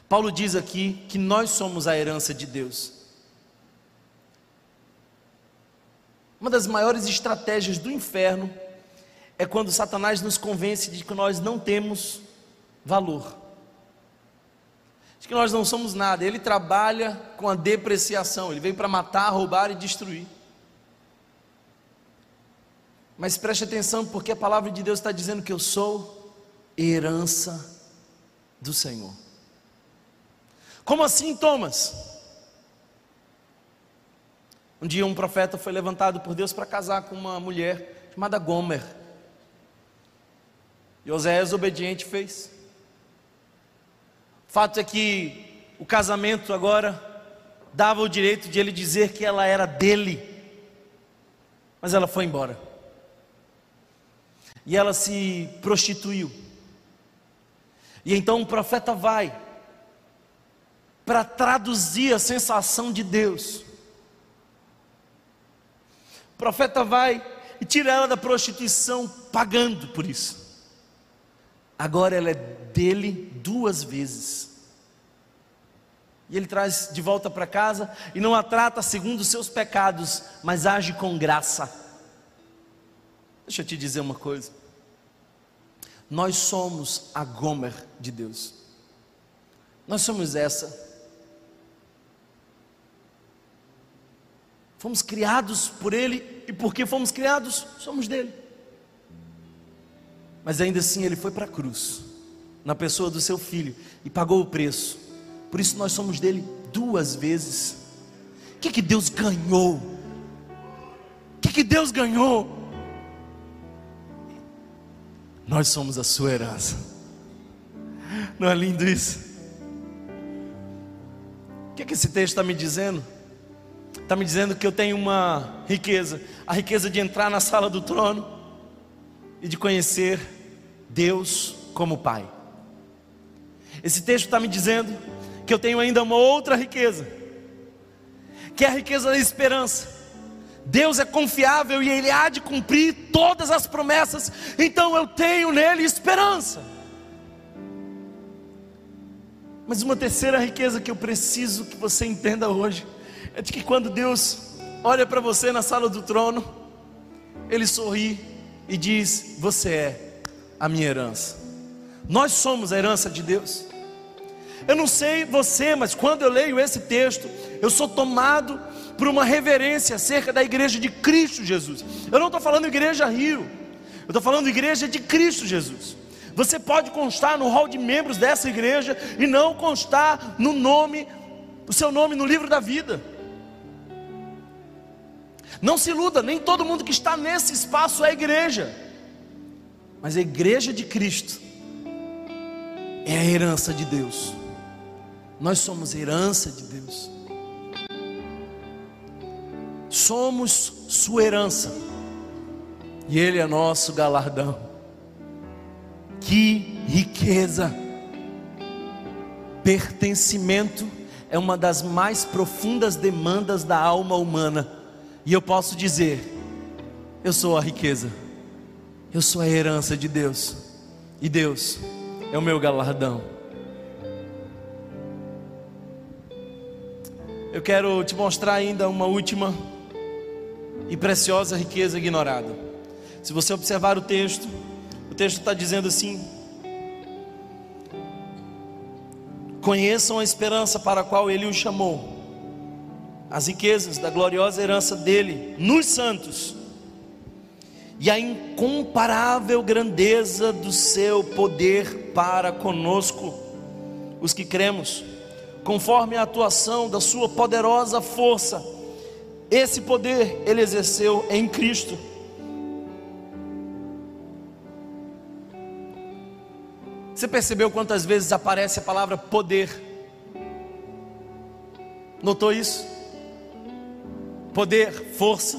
Paulo diz aqui que nós somos a herança de Deus. Uma das maiores estratégias do inferno é quando Satanás nos convence de que nós não temos valor, de que nós não somos nada. Ele trabalha com a depreciação, ele veio para matar, roubar e destruir. Mas preste atenção, porque a palavra de Deus está dizendo que eu sou herança do Senhor. Como assim, Thomas? Um dia um profeta foi levantado por Deus para casar com uma mulher chamada Gomer. E Oséias obediente fez. O fato é que o casamento agora dava o direito de ele dizer que ela era dele. Mas ela foi embora. E ela se prostituiu. E então o profeta vai para traduzir a sensação de Deus. O profeta vai e tira ela da prostituição, pagando por isso. Agora ela é dele duas vezes. E ele traz de volta para casa e não a trata segundo os seus pecados, mas age com graça. Deixa eu te dizer uma coisa. Nós somos a Gomer de Deus. Nós somos essa Fomos criados por Ele e porque fomos criados, somos dele. Mas ainda assim ele foi para a cruz, na pessoa do seu filho, e pagou o preço. Por isso nós somos dele duas vezes. O que, que Deus ganhou? O que, que Deus ganhou? Nós somos a sua herança. Não é lindo isso? O que, que esse texto está me dizendo? Está me dizendo que eu tenho uma riqueza, a riqueza de entrar na sala do trono e de conhecer Deus como Pai. Esse texto está me dizendo que eu tenho ainda uma outra riqueza, que é a riqueza da esperança. Deus é confiável e Ele há de cumprir todas as promessas, então eu tenho nele esperança. Mas uma terceira riqueza que eu preciso que você entenda hoje é de que quando Deus olha para você na sala do trono, Ele sorri e diz: Você é a minha herança. Nós somos a herança de Deus. Eu não sei você, mas quando eu leio esse texto, eu sou tomado por uma reverência acerca da igreja de Cristo Jesus. Eu não estou falando igreja Rio, eu estou falando igreja de Cristo Jesus. Você pode constar no hall de membros dessa igreja e não constar no nome, o seu nome no livro da vida. Não se iluda, nem todo mundo que está nesse espaço é igreja, mas a igreja de Cristo é a herança de Deus. Nós somos herança de Deus somos sua herança, e Ele é nosso galardão. Que riqueza! Pertencimento é uma das mais profundas demandas da alma humana, e eu posso dizer: eu sou a riqueza, eu sou a herança de Deus, e Deus é o meu galardão. Eu quero te mostrar ainda uma última e preciosa riqueza ignorada. Se você observar o texto, o texto está dizendo assim: Conheçam a esperança para a qual Ele os chamou, as riquezas da gloriosa herança dele nos santos, e a incomparável grandeza do seu poder para conosco, os que cremos, conforme a atuação da sua poderosa força esse poder ele exerceu em Cristo. Você percebeu quantas vezes aparece a palavra poder? Notou isso? Poder, força.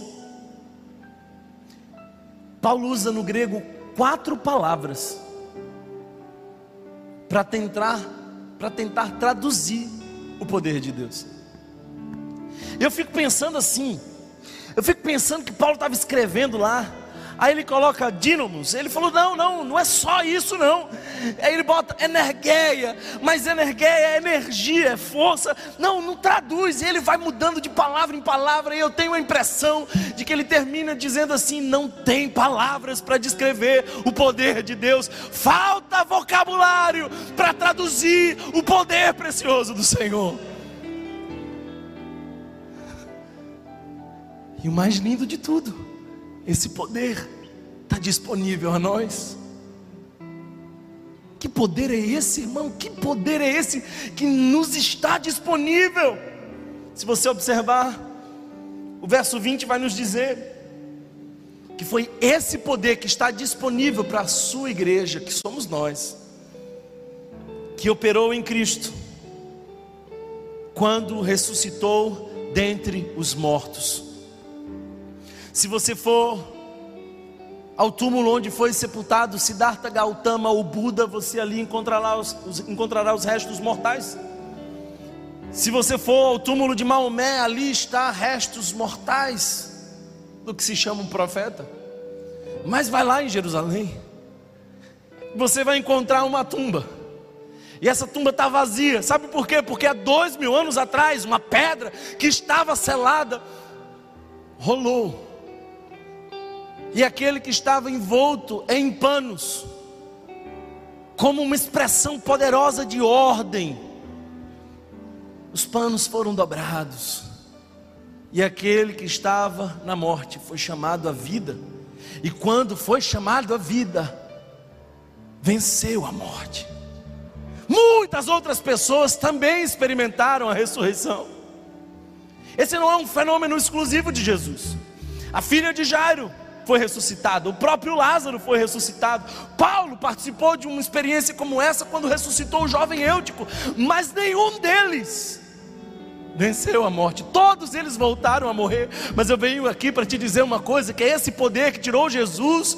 Paulo usa no grego quatro palavras para tentar para tentar traduzir o poder de Deus. Eu fico pensando assim, eu fico pensando que Paulo estava escrevendo lá, aí ele coloca dínamos, ele falou: não, não, não é só isso não. Aí ele bota energeia, mas energeia é energia, é força. Não, não traduz, e ele vai mudando de palavra em palavra, e eu tenho a impressão de que ele termina dizendo assim: não tem palavras para descrever o poder de Deus, falta vocabulário para traduzir o poder precioso do Senhor. E o mais lindo de tudo, esse poder está disponível a nós. Que poder é esse, irmão? Que poder é esse que nos está disponível? Se você observar, o verso 20 vai nos dizer que foi esse poder que está disponível para a sua igreja, que somos nós, que operou em Cristo, quando ressuscitou dentre os mortos. Se você for ao túmulo onde foi sepultado Siddhartha Gautama, o Buda, você ali encontrará os, os, encontrará os restos mortais. Se você for ao túmulo de Maomé, ali está restos mortais do que se chama um profeta. Mas vai lá em Jerusalém, você vai encontrar uma tumba. E essa tumba está vazia. Sabe por quê? Porque há dois mil anos atrás, uma pedra que estava selada rolou e aquele que estava envolto em panos, como uma expressão poderosa de ordem. Os panos foram dobrados, e aquele que estava na morte foi chamado à vida, e quando foi chamado à vida, venceu a morte. Muitas outras pessoas também experimentaram a ressurreição. Esse não é um fenômeno exclusivo de Jesus. A filha de Jairo foi ressuscitado, o próprio Lázaro foi ressuscitado. Paulo participou de uma experiência como essa quando ressuscitou o jovem Eutico, mas nenhum deles venceu a morte. Todos eles voltaram a morrer, mas eu venho aqui para te dizer uma coisa, que é esse poder que tirou Jesus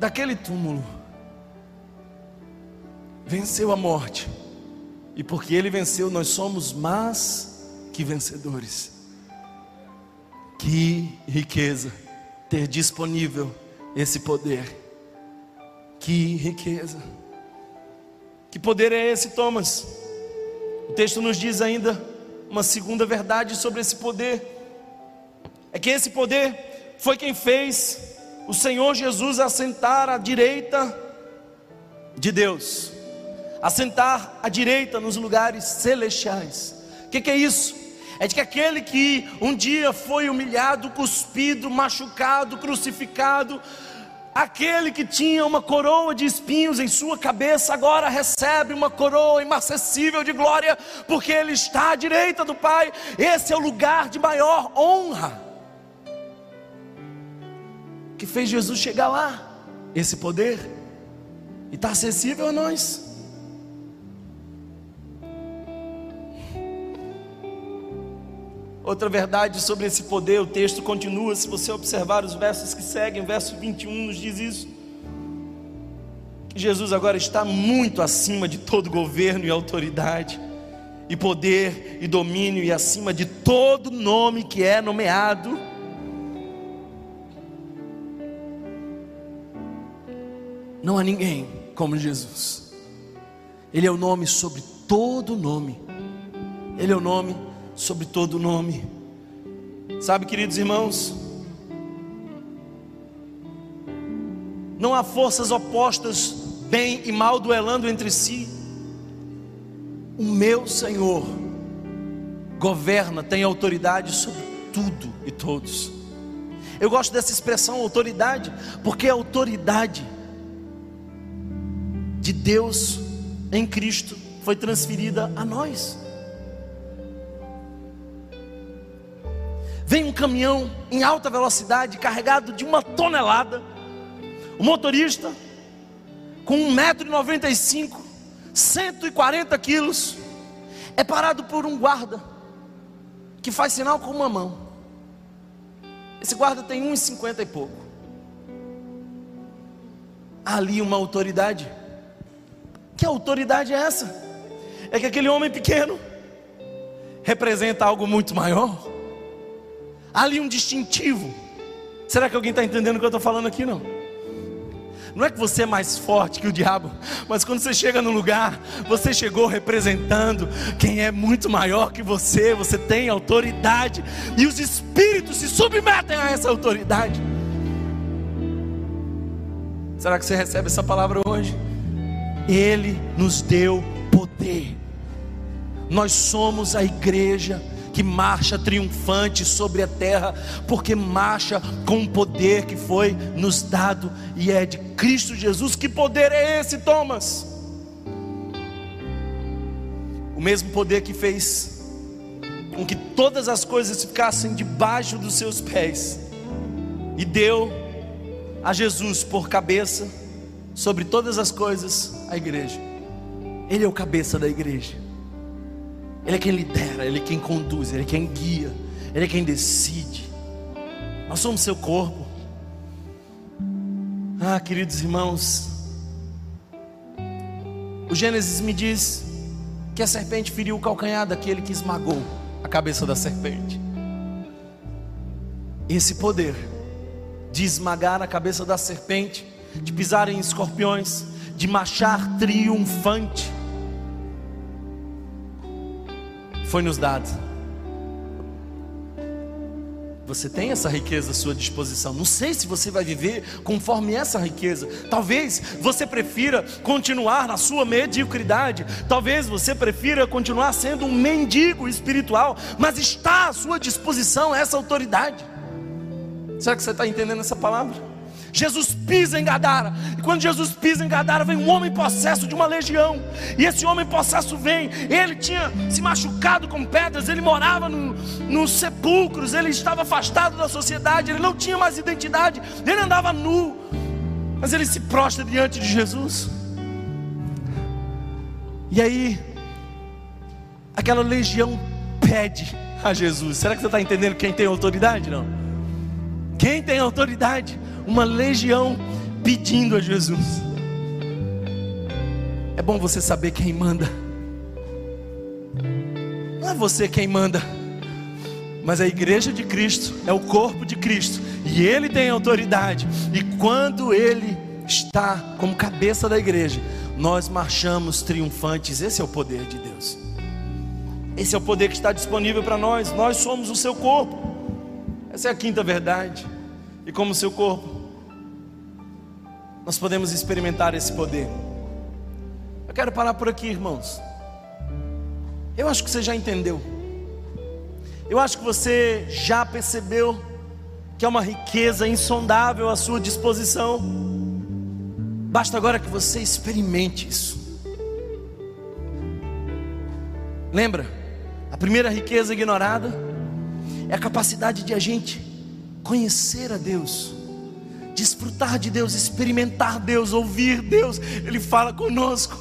daquele túmulo. Venceu a morte. E porque ele venceu, nós somos mais que vencedores. Que riqueza ter disponível esse poder. Que riqueza! Que poder é esse, Thomas? O texto nos diz ainda uma segunda verdade sobre esse poder: é que esse poder foi quem fez o Senhor Jesus assentar à direita de Deus, assentar à direita nos lugares celestiais. O que, que é isso? É de que aquele que um dia foi humilhado, cuspido, machucado, crucificado, Aquele que tinha uma coroa de espinhos em sua cabeça, agora recebe uma coroa inacessível de glória, porque ele está à direita do Pai. Esse é o lugar de maior honra que fez Jesus chegar lá. Esse poder e está acessível a nós. Outra verdade sobre esse poder, o texto continua, se você observar os versos que seguem, o verso 21 nos diz isso. Jesus agora está muito acima de todo governo e autoridade, e poder e domínio, e acima de todo nome que é nomeado. Não há ninguém como Jesus. Ele é o nome sobre todo nome. Ele é o nome sobre todo nome. Sabe, queridos irmãos, não há forças opostas, bem e mal duelando entre si. O meu Senhor governa, tem autoridade sobre tudo e todos. Eu gosto dessa expressão autoridade, porque a autoridade de Deus em Cristo foi transferida a nós. Vem um caminhão em alta velocidade, carregado de uma tonelada. O motorista, com 1,95m, 140 quilos, é parado por um guarda, que faz sinal com uma mão. Esse guarda tem 1,50 e pouco. Ali uma autoridade. Que autoridade é essa? É que aquele homem pequeno representa algo muito maior ali um distintivo. Será que alguém está entendendo o que eu estou falando aqui? Não. Não é que você é mais forte que o diabo, mas quando você chega no lugar, você chegou representando quem é muito maior que você, você tem autoridade, e os espíritos se submetem a essa autoridade. Será que você recebe essa palavra hoje? Ele nos deu poder, nós somos a igreja que marcha triunfante sobre a terra, porque marcha com o poder que foi nos dado e é de Cristo Jesus. Que poder é esse, Thomas? O mesmo poder que fez com que todas as coisas ficassem debaixo dos seus pés e deu a Jesus por cabeça sobre todas as coisas a igreja. Ele é o cabeça da igreja. Ele é quem lidera, Ele é quem conduz, Ele é quem guia, Ele é quem decide. Nós somos seu corpo. Ah, queridos irmãos, o Gênesis me diz que a serpente feriu o calcanhar daquele que esmagou a cabeça da serpente. Esse poder de esmagar a cabeça da serpente, de pisar em escorpiões, de marchar triunfante, foi nos dado. Você tem essa riqueza à sua disposição. Não sei se você vai viver conforme essa riqueza. Talvez você prefira continuar na sua mediocridade. Talvez você prefira continuar sendo um mendigo espiritual. Mas está à sua disposição essa autoridade. Será que você está entendendo essa palavra? Jesus pisa em Gadara. E quando Jesus pisa em Gadara, vem um homem possesso de uma legião. E esse homem possesso vem. Ele tinha se machucado com pedras. Ele morava no, nos sepulcros. Ele estava afastado da sociedade. Ele não tinha mais identidade. Ele andava nu. Mas ele se prostra diante de Jesus. E aí, aquela legião pede a Jesus. Será que você está entendendo quem tem autoridade? Não. Quem tem autoridade? Uma legião pedindo a Jesus. É bom você saber quem manda. Não é você quem manda, mas a igreja de Cristo é o corpo de Cristo e ele tem autoridade. E quando ele está como cabeça da igreja, nós marchamos triunfantes. Esse é o poder de Deus. Esse é o poder que está disponível para nós. Nós somos o seu corpo. Essa é a quinta verdade. E como seu corpo, nós podemos experimentar esse poder. Eu quero parar por aqui, irmãos. Eu acho que você já entendeu. Eu acho que você já percebeu que é uma riqueza insondável à sua disposição. Basta agora que você experimente isso. Lembra? A primeira riqueza ignorada é a capacidade de a gente conhecer a Deus, desfrutar de Deus, experimentar Deus, ouvir Deus. Ele fala conosco.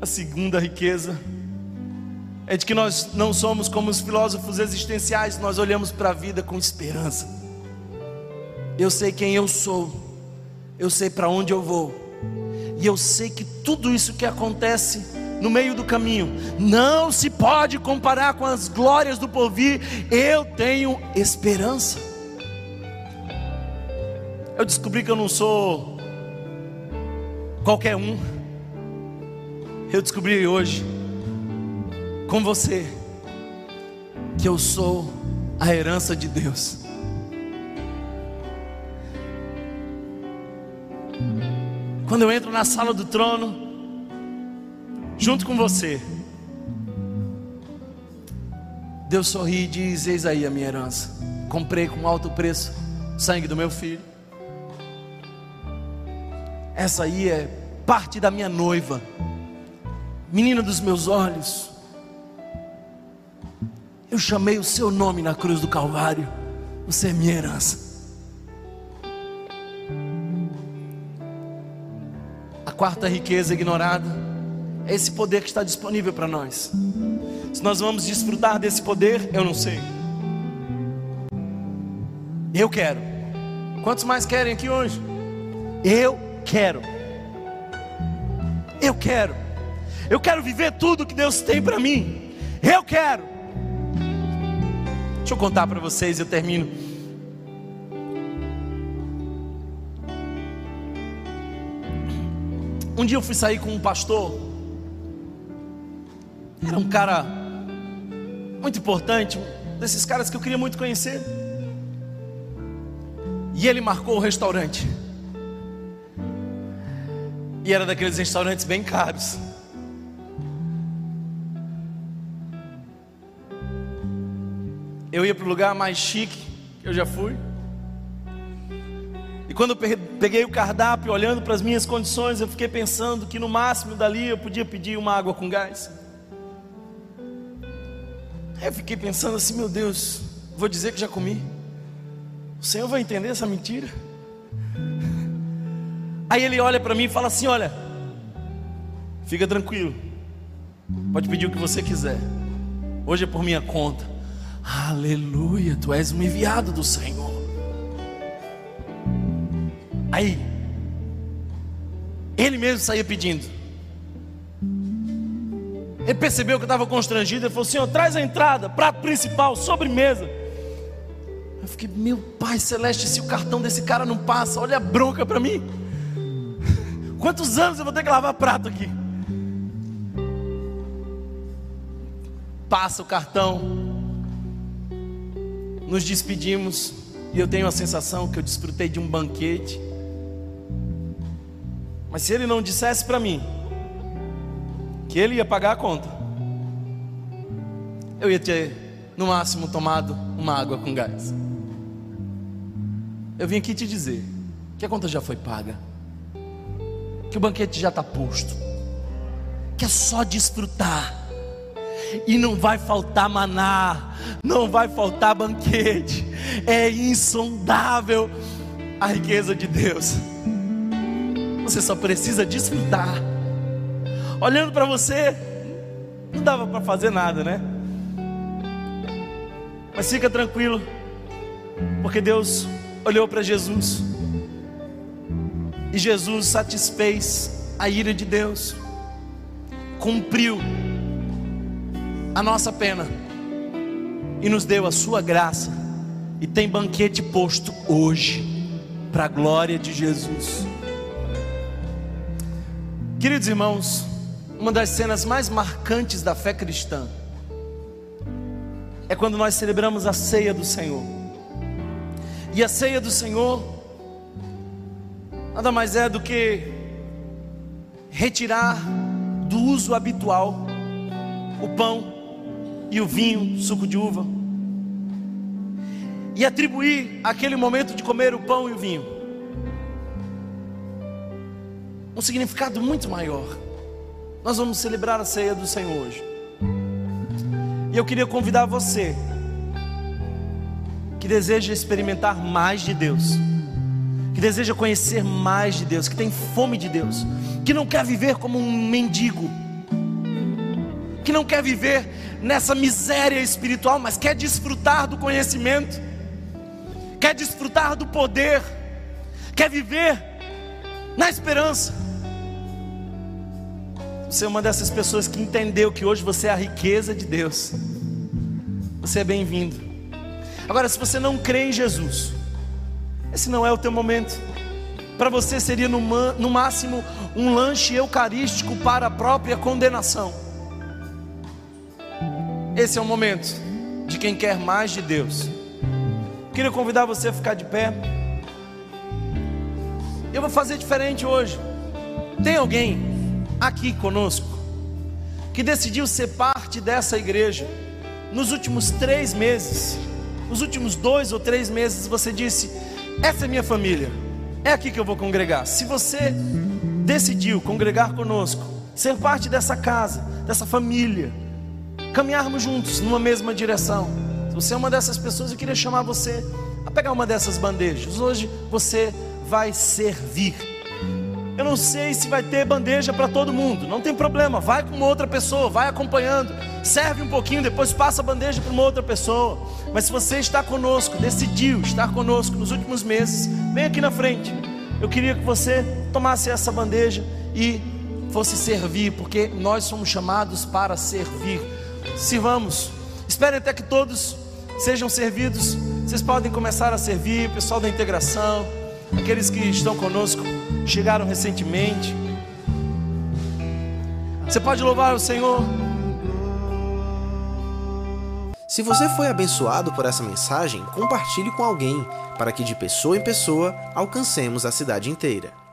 A segunda riqueza é de que nós não somos como os filósofos existenciais, nós olhamos para a vida com esperança. Eu sei quem eu sou, eu sei para onde eu vou, e eu sei que tudo isso que acontece no meio do caminho não se pode comparar com as glórias do porvir. Eu tenho esperança. Eu descobri que eu não sou qualquer um. Eu descobri hoje com você que eu sou a herança de Deus. Quando eu entro na sala do trono, junto com você, Deus sorri e diz: Eis aí a minha herança. Comprei com alto preço sangue do meu filho. Essa aí é parte da minha noiva, menina dos meus olhos eu chamei o seu nome na cruz do Calvário. Você é minha herança. A quarta riqueza ignorada é esse poder que está disponível para nós. Se nós vamos desfrutar desse poder, eu não sei. Eu quero. Quantos mais querem aqui hoje? Eu quero. Eu quero. Eu quero viver tudo que Deus tem para mim. Eu quero. Deixa eu contar para vocês, eu termino. Um dia eu fui sair com um pastor. Era um cara muito importante, um desses caras que eu queria muito conhecer. E ele marcou o restaurante. E era daqueles restaurantes bem caros. eu ia para o lugar mais chique que eu já fui. E quando eu peguei o cardápio, olhando para as minhas condições, eu fiquei pensando que no máximo dali eu podia pedir uma água com gás. Aí eu fiquei pensando assim, meu Deus, vou dizer que já comi. O Senhor vai entender essa mentira? Aí ele olha para mim e fala assim: Olha, fica tranquilo, pode pedir o que você quiser, hoje é por minha conta. Aleluia, tu és um enviado do Senhor. Aí, ele mesmo saía pedindo. Ele percebeu que eu estava constrangido. Ele falou: Senhor, traz a entrada, prato principal, sobremesa. Eu fiquei, meu Pai Celeste, se o cartão desse cara não passa, olha a bronca para mim. Quantos anos eu vou ter que lavar prato aqui? Passa o cartão, nos despedimos e eu tenho a sensação que eu desfrutei de um banquete. Mas se ele não dissesse para mim que ele ia pagar a conta, eu ia ter no máximo tomado uma água com gás. Eu vim aqui te dizer que a conta já foi paga, que o banquete já está posto, que é só desfrutar e não vai faltar maná, não vai faltar banquete, é insondável a riqueza de Deus. Você só precisa desfrutar. Olhando para você, não dava para fazer nada, né? Mas fica tranquilo, porque Deus olhou para Jesus e Jesus satisfez a ira de Deus, cumpriu a nossa pena e nos deu a sua graça, e tem banquete posto hoje, para a glória de Jesus. Queridos irmãos, uma das cenas mais marcantes da fé cristã é quando nós celebramos a ceia do Senhor. E a ceia do Senhor nada mais é do que retirar do uso habitual o pão e o vinho, suco de uva, e atribuir aquele momento de comer o pão e o vinho um significado muito maior. Nós vamos celebrar a ceia do Senhor hoje. E eu queria convidar você que deseja experimentar mais de Deus, que deseja conhecer mais de Deus, que tem fome de Deus, que não quer viver como um mendigo, que não quer viver nessa miséria espiritual, mas quer desfrutar do conhecimento, quer desfrutar do poder, quer viver na esperança. Você é uma dessas pessoas que entendeu que hoje você é a riqueza de Deus. Você é bem-vindo. Agora, se você não crê em Jesus, esse não é o teu momento. Para você seria no, no máximo um lanche eucarístico para a própria condenação. Esse é o momento de quem quer mais de Deus. Queria convidar você a ficar de pé. Eu vou fazer diferente hoje. Tem alguém aqui conosco, que decidiu ser parte dessa igreja, nos últimos três meses, nos últimos dois ou três meses, você disse: Essa é minha família, é aqui que eu vou congregar. Se você decidiu congregar conosco, ser parte dessa casa, dessa família, caminharmos juntos numa mesma direção. Se você é uma dessas pessoas, eu queria chamar você a pegar uma dessas bandejas. Hoje você vai servir eu não sei se vai ter bandeja para todo mundo. Não tem problema, vai com uma outra pessoa, vai acompanhando. Serve um pouquinho, depois passa a bandeja para uma outra pessoa. Mas se você está conosco, decidiu estar conosco nos últimos meses, vem aqui na frente. Eu queria que você tomasse essa bandeja e fosse servir, porque nós somos chamados para servir. Sirvamos. Espere até que todos sejam servidos. Vocês podem começar a servir, pessoal da integração, aqueles que estão conosco chegaram recentemente. Você pode louvar o Senhor. Se você foi abençoado por essa mensagem, compartilhe com alguém, para que de pessoa em pessoa alcancemos a cidade inteira.